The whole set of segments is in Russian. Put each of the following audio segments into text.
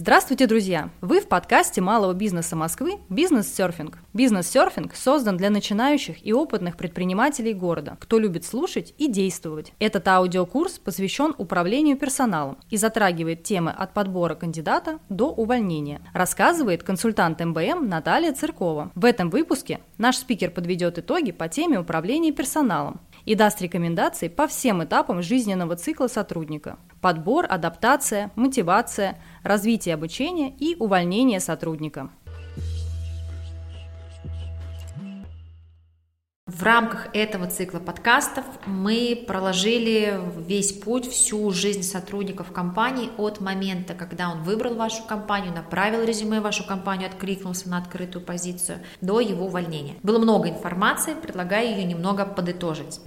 Здравствуйте, друзья! Вы в подкасте малого бизнеса Москвы «Бизнес-серфинг». Бизнес-серфинг создан для начинающих и опытных предпринимателей города, кто любит слушать и действовать. Этот аудиокурс посвящен управлению персоналом и затрагивает темы от подбора кандидата до увольнения. Рассказывает консультант МБМ Наталья Циркова. В этом выпуске наш спикер подведет итоги по теме управления персоналом, и даст рекомендации по всем этапам жизненного цикла сотрудника. Подбор, адаптация, мотивация, развитие обучения и увольнение сотрудника. В рамках этого цикла подкастов мы проложили весь путь, всю жизнь сотрудников компании от момента, когда он выбрал вашу компанию, направил резюме в вашу компанию, откликнулся на открытую позицию, до его увольнения. Было много информации, предлагаю ее немного подытожить.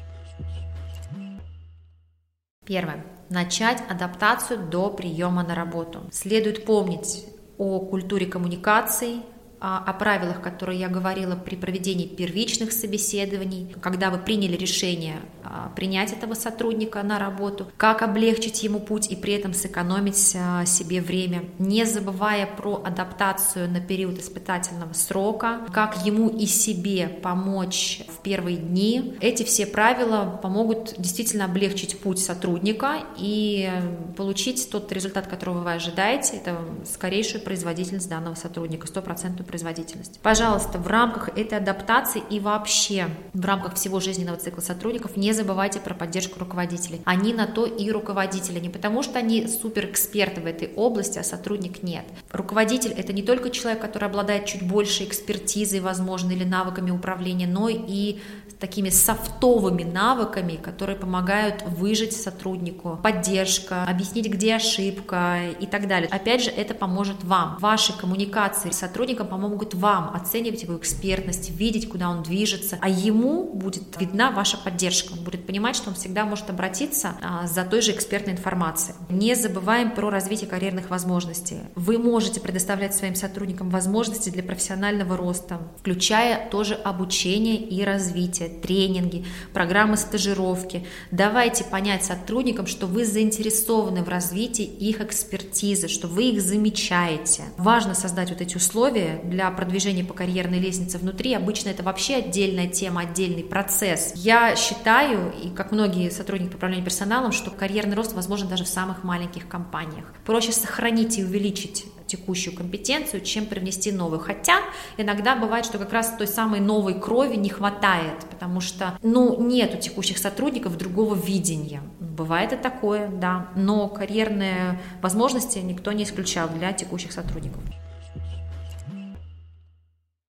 Первое. Начать адаптацию до приема на работу. Следует помнить о культуре коммуникаций, о правилах, которые я говорила при проведении первичных собеседований, когда вы приняли решение а, принять этого сотрудника на работу, как облегчить ему путь и при этом сэкономить а, себе время, не забывая про адаптацию на период испытательного срока, как ему и себе помочь в первые дни. Эти все правила помогут действительно облегчить путь сотрудника и получить тот результат, которого вы ожидаете, это скорейшую производительность данного сотрудника, стопроцентную производительность. Пожалуйста, в рамках этой адаптации и вообще в рамках всего жизненного цикла сотрудников не забывайте про поддержку руководителей. Они на то и руководители, не потому что они супер эксперты в этой области, а сотрудник нет. Руководитель это не только человек, который обладает чуть больше экспертизой, возможно, или навыками управления, но и такими софтовыми навыками, которые помогают выжить сотруднику, поддержка, объяснить, где ошибка и так далее. Опять же, это поможет вам. Ваши коммуникации с сотрудником помогут вам оценивать его экспертность, видеть, куда он движется, а ему будет видна ваша поддержка. Он будет понимать, что он всегда может обратиться а, за той же экспертной информацией. Не забываем про развитие карьерных возможностей. Вы можете предоставлять своим сотрудникам возможности для профессионального роста, включая тоже обучение и развитие тренинги, программы стажировки. Давайте понять сотрудникам, что вы заинтересованы в развитии их экспертизы, что вы их замечаете. Важно создать вот эти условия для продвижения по карьерной лестнице внутри. Обычно это вообще отдельная тема, отдельный процесс. Я считаю, и как многие сотрудники по управлению персоналом, что карьерный рост возможен даже в самых маленьких компаниях. Проще сохранить и увеличить текущую компетенцию, чем привнести новую. Хотя иногда бывает, что как раз той самой новой крови не хватает, потому что, ну, нет у текущих сотрудников другого видения. Бывает и такое, да, но карьерные возможности никто не исключал для текущих сотрудников.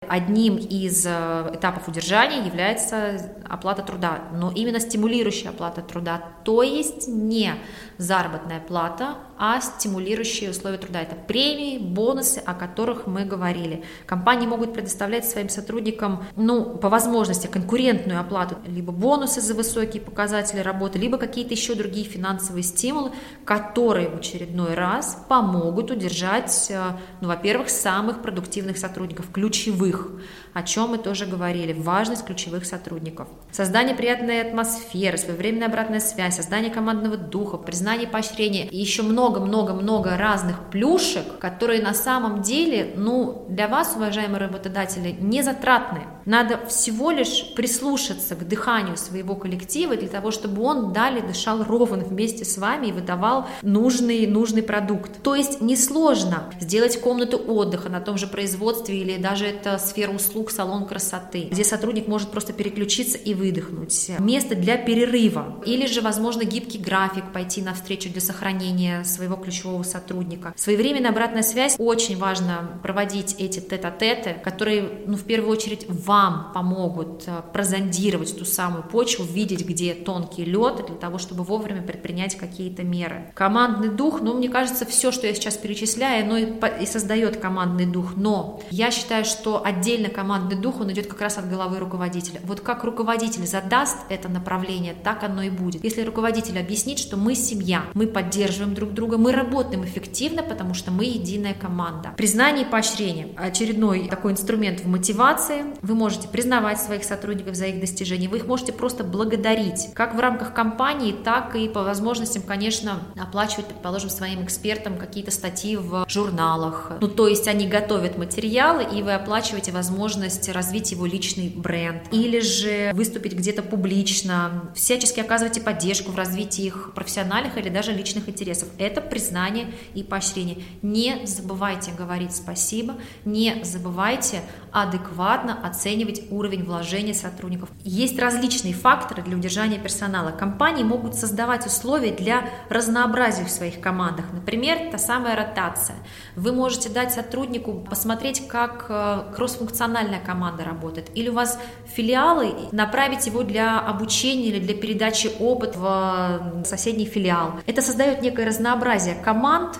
Одним из э, этапов удержания является оплата труда, но именно стимулирующая оплата труда, то есть не заработная плата, а стимулирующие условия труда. Это премии, бонусы, о которых мы говорили. Компании могут предоставлять своим сотрудникам, ну, по возможности, конкурентную оплату, либо бонусы за высокие показатели работы, либо какие-то еще другие финансовые стимулы, которые в очередной раз помогут удержать, э, ну, во-первых, самых продуктивных сотрудников, ключевых, о чем мы тоже говорили, важность ключевых сотрудников. Создание приятной атмосферы, своевременная обратная связь, создание командного духа, признание поощрения и еще много-много-много разных плюшек, которые на самом деле, ну, для вас, уважаемые работодатели, не затратны. Надо всего лишь прислушаться к дыханию своего коллектива для того, чтобы он далее дышал ровно вместе с вами и выдавал нужный, нужный продукт. То есть несложно сделать комнату отдыха на том же производстве или даже это сфера услуг, салон красоты, где сотрудник может просто переключиться и выдохнуть. Место для перерыва. Или же, возможно, гибкий график, пойти на встречу для сохранения своего ключевого сотрудника. Своевременная обратная связь. Очень важно проводить эти тет-а-теты, которые, ну, в первую очередь, вам помогут э, прозондировать ту самую почву, видеть, где тонкий лед, для того, чтобы вовремя предпринять какие-то меры. Командный дух, ну, мне кажется, все, что я сейчас перечисляю, оно и, и создает командный дух, но я считаю, что отдельно командный дух, он идет как раз от головы руководителя. Вот как руководитель руководитель задаст это направление, так оно и будет. Если руководитель объяснит, что мы семья, мы поддерживаем друг друга, мы работаем эффективно, потому что мы единая команда. Признание и поощрение. Очередной такой инструмент в мотивации. Вы можете признавать своих сотрудников за их достижения, вы их можете просто благодарить, как в рамках компании, так и по возможностям, конечно, оплачивать, предположим, своим экспертам какие-то статьи в журналах. Ну, то есть они готовят материалы, и вы оплачиваете возможность развить его личный бренд. Или же выступить где-то публично, всячески оказываете поддержку в развитии их профессиональных или даже личных интересов. Это признание и поощрение. Не забывайте говорить спасибо, не забывайте адекватно оценивать уровень вложения сотрудников. Есть различные факторы для удержания персонала. Компании могут создавать условия для разнообразия в своих командах. Например, та самая ротация. Вы можете дать сотруднику посмотреть, как э, кроссфункциональная команда работает. Или у вас филиалы, направить его для обучения или для передачи опыта в соседний филиал. Это создает некое разнообразие команд,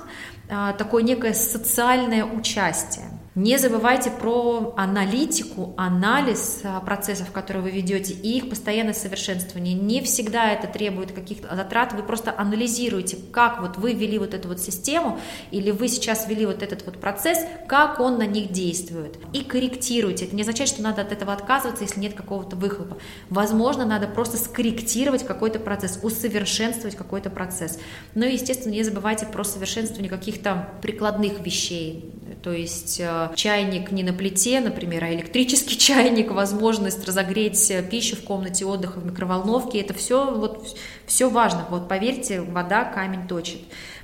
э, такое некое социальное участие. Не забывайте про аналитику, анализ а, процессов, которые вы ведете, и их постоянное совершенствование. Не всегда это требует каких-то затрат, вы просто анализируете, как вот вы ввели вот эту вот систему, или вы сейчас ввели вот этот вот процесс, как он на них действует, и корректируете. Это не означает, что надо от этого отказываться, если нет какого-то выхлопа. Возможно, надо просто скорректировать какой-то процесс, усовершенствовать какой-то процесс. Но, естественно, не забывайте про совершенствование каких-то прикладных вещей, то есть э, чайник не на плите, например, а электрический чайник, возможность разогреть пищу в комнате отдыха в микроволновке, это все, вот, все важно. Вот поверьте, вода камень точит.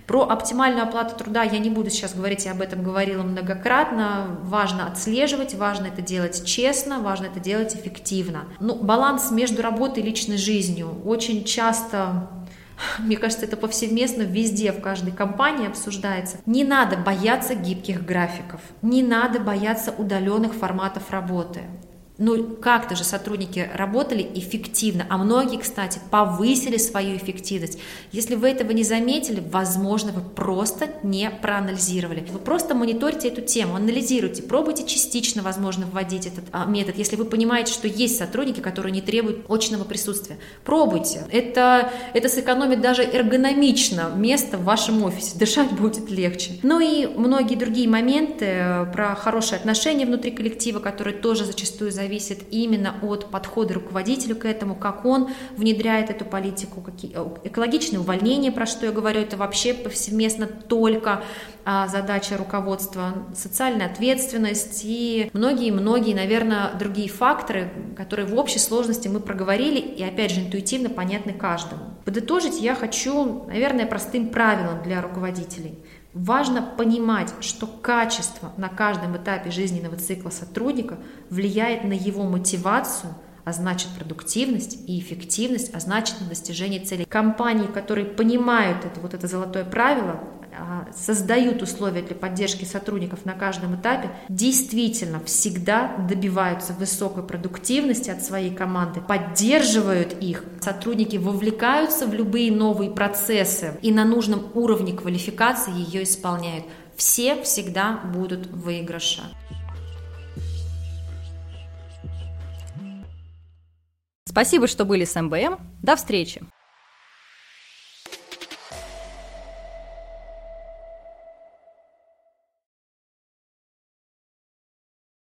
Про оптимальную оплату труда я не буду сейчас говорить, я об этом говорила многократно. Важно отслеживать, важно это делать честно, важно это делать эффективно. Ну, баланс между работой и личной жизнью. Очень часто мне кажется, это повсеместно везде, в каждой компании обсуждается. Не надо бояться гибких графиков, не надо бояться удаленных форматов работы ну, как-то же сотрудники работали эффективно, а многие, кстати, повысили свою эффективность. Если вы этого не заметили, возможно, вы просто не проанализировали. Вы просто мониторите эту тему, анализируйте, пробуйте частично, возможно, вводить этот а, метод. Если вы понимаете, что есть сотрудники, которые не требуют очного присутствия, пробуйте. Это, это сэкономит даже эргономично место в вашем офисе, дышать будет легче. Ну и многие другие моменты э, про хорошие отношения внутри коллектива, которые тоже зачастую зависят зависит именно от подхода руководителя к этому, как он внедряет эту политику, какие, э, экологичное увольнение, про что я говорю, это вообще повсеместно только а, задача руководства, социальная ответственность и многие-многие, наверное, другие факторы, которые в общей сложности мы проговорили и, опять же, интуитивно понятны каждому. Подытожить я хочу, наверное, простым правилом для руководителей – Важно понимать, что качество на каждом этапе жизненного цикла сотрудника влияет на его мотивацию, а значит продуктивность и эффективность, а значит на достижение целей. Компании, которые понимают это, вот это золотое правило, создают условия для поддержки сотрудников на каждом этапе, действительно всегда добиваются высокой продуктивности от своей команды, поддерживают их, сотрудники вовлекаются в любые новые процессы и на нужном уровне квалификации ее исполняют. Все всегда будут в. Спасибо, что были с МБМ. До встречи!